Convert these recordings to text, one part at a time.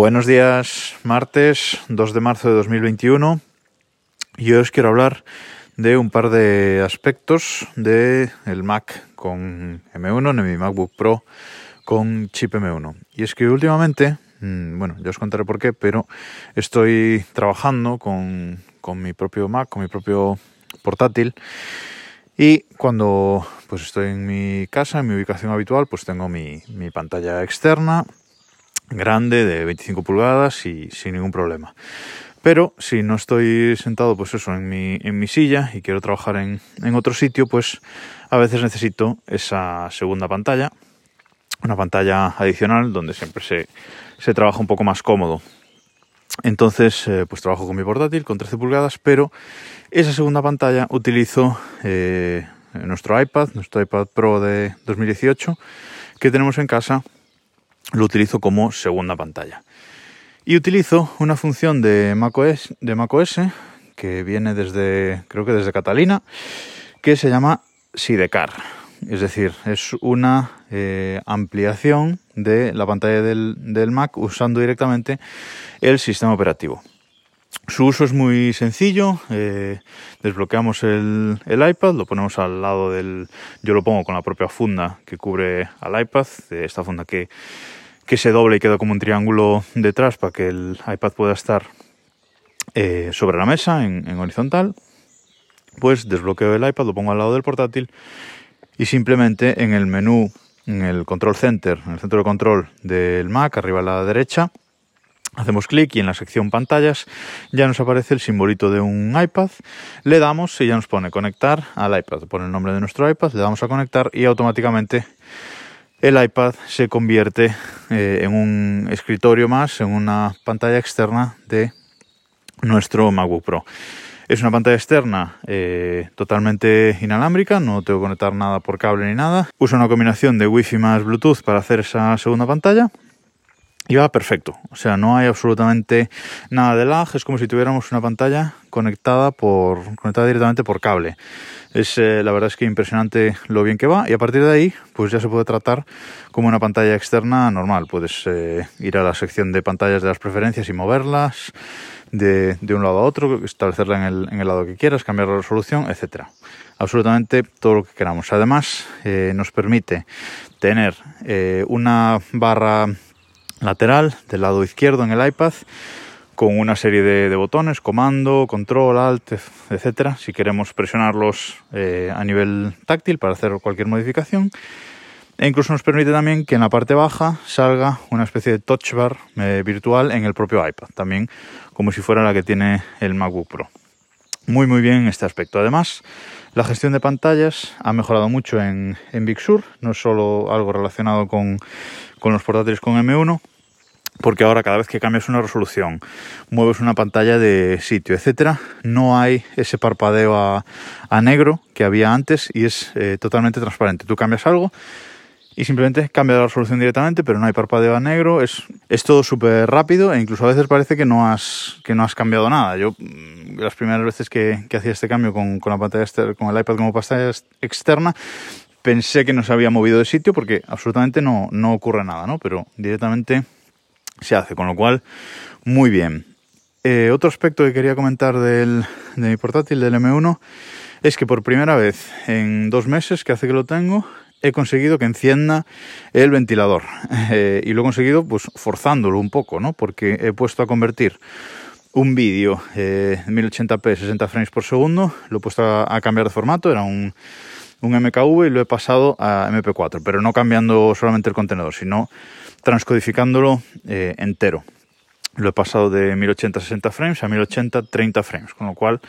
Buenos días, martes 2 de marzo de 2021. Y hoy os quiero hablar de un par de aspectos del el Mac con M1, de mi MacBook Pro con chip M1. Y es que últimamente, mm, bueno, ya os contaré por qué, pero estoy trabajando con, con mi propio Mac, con mi propio portátil. Y cuando pues estoy en mi casa, en mi ubicación habitual, pues tengo mi, mi pantalla externa grande de 25 pulgadas y sin ningún problema. Pero si no estoy sentado, pues eso, en mi, en mi silla y quiero trabajar en, en otro sitio, pues a veces necesito esa segunda pantalla, una pantalla adicional donde siempre se, se trabaja un poco más cómodo. Entonces, eh, pues trabajo con mi portátil con 13 pulgadas, pero esa segunda pantalla utilizo eh, nuestro iPad, nuestro iPad Pro de 2018 que tenemos en casa lo utilizo como segunda pantalla. Y utilizo una función de macOS, de macOS que viene desde, creo que desde Catalina, que se llama Sidecar. Es decir, es una eh, ampliación de la pantalla del, del Mac usando directamente el sistema operativo. Su uso es muy sencillo. Eh, desbloqueamos el, iPad, lo ponemos al lado del. Yo lo pongo con la propia funda que cubre al iPad, esta funda que, que se doble y queda como un triángulo detrás para que el iPad pueda estar eh, sobre la mesa en, en, horizontal. Pues desbloqueo el iPad, lo pongo al lado del portátil y simplemente en el menú, en el control center, en el centro de control del Mac, arriba a la derecha, Hacemos clic y en la sección pantallas ya nos aparece el simbolito de un iPad. Le damos y ya nos pone conectar al iPad. Pone el nombre de nuestro iPad, le damos a conectar y automáticamente el iPad se convierte eh, en un escritorio más, en una pantalla externa de nuestro MacBook Pro. Es una pantalla externa eh, totalmente inalámbrica, no tengo que conectar nada por cable ni nada. Usa una combinación de Wi-Fi más Bluetooth para hacer esa segunda pantalla. Y va perfecto, o sea, no hay absolutamente nada de lag, es como si tuviéramos una pantalla conectada por conectada directamente por cable. Es eh, la verdad es que impresionante lo bien que va y a partir de ahí, pues ya se puede tratar como una pantalla externa normal. Puedes eh, ir a la sección de pantallas de las preferencias y moverlas de, de un lado a otro, establecerla en el, en el, lado que quieras, cambiar la resolución, etcétera. Absolutamente todo lo que queramos. Además, eh, nos permite tener una barra lateral del lado izquierdo en el iPad con una serie de, botones, comando, control, alt, etcétera, si queremos presionarlos eh, a nivel táctil para hacer cualquier modificación. E incluso nos permite también que en la parte baja salga una especie de touch bar eh, virtual en el propio iPad, también como si fuera la que tiene el MacBook Pro. Muy muy bien en este aspecto. Además, la gestión de pantallas ha mejorado mucho en, en Big Sur, no es solo algo relacionado con, con los portátiles con M1, porque ahora cada vez que cambias una resolución, mueves una pantalla de sitio, etcétera, no hay ese parpadeo a, negro que había antes y es eh, totalmente transparente. Tú cambias algo y simplemente cambia la resolución directamente, pero no hay parpadeo a negro, es, es todo súper rápido e incluso a veces parece que no has, que no has cambiado nada. Yo mm, las primeras veces que, hacía este cambio con, con la pantalla con el iPad como pantalla externa, pensé que no se había movido de sitio porque absolutamente no, no ocurre nada, ¿no? Pero directamente se hace, con lo cual, muy bien. Eh, otro aspecto que quería comentar del, de mi portátil, del M1, es que por primera vez en dos meses que hace que lo tengo, he conseguido que encienda el ventilador. Eh, y lo he conseguido pues forzándolo un poco, ¿no? Porque he puesto a convertir un vídeo eh, 1080p 60 frames por segundo, lo he puesto a, cambiar de formato, era un, un MKV y lo he pasado a MP4, pero no cambiando solamente el contenedor, sino transcodificándolo eh, entero. Lo he pasado de 1080 60 frames a 1080 30 frames, con lo cual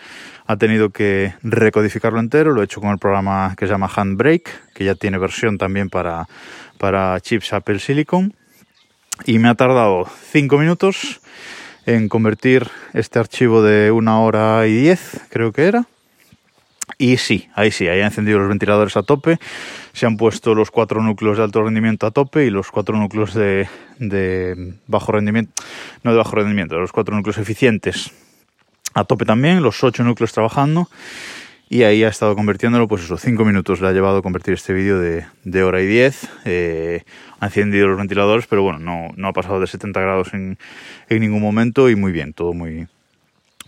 ha tenido que recodificarlo entero. Lo he hecho con el programa que se llama Handbrake, que ya tiene versión también para, para chips Apple Silicon. Y me ha tardado 5 minutos en convertir este archivo de una hora y 10, creo que era, y sí, ahí sí, ahí han encendido los ventiladores a tope, se han puesto los cuatro núcleos de alto rendimiento a tope y los cuatro núcleos de, de bajo rendimiento, no de bajo rendimiento, los cuatro núcleos eficientes a tope también, los ocho núcleos trabajando y ahí ha estado convirtiéndolo, pues eso, cinco minutos le ha llevado a convertir este vídeo de, de, hora y diez. Eh, ha encendido los ventiladores, pero bueno, no, no ha pasado de 70 grados en, en, ningún momento y muy bien, todo muy,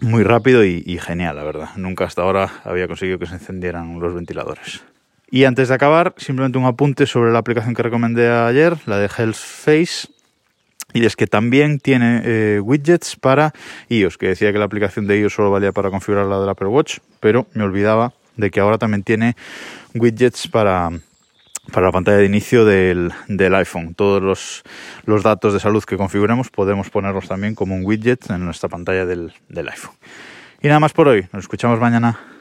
muy rápido y, genial, la verdad. Nunca hasta ahora había conseguido que se encendieran los ventiladores. Y antes de acabar, simplemente un apunte sobre la aplicación que recomendé ayer, la de Health Face. Y es que también tiene eh, widgets para iOS, que decía que la aplicación de iOS solo valía para configurar la del Apple Watch, pero me olvidaba de que ahora también tiene widgets para, para la pantalla de inicio del, del iPhone. Todos los, los, datos de salud que configuremos podemos ponerlos también como un widget en nuestra pantalla del, del iPhone. Y nada más por hoy. Nos escuchamos mañana.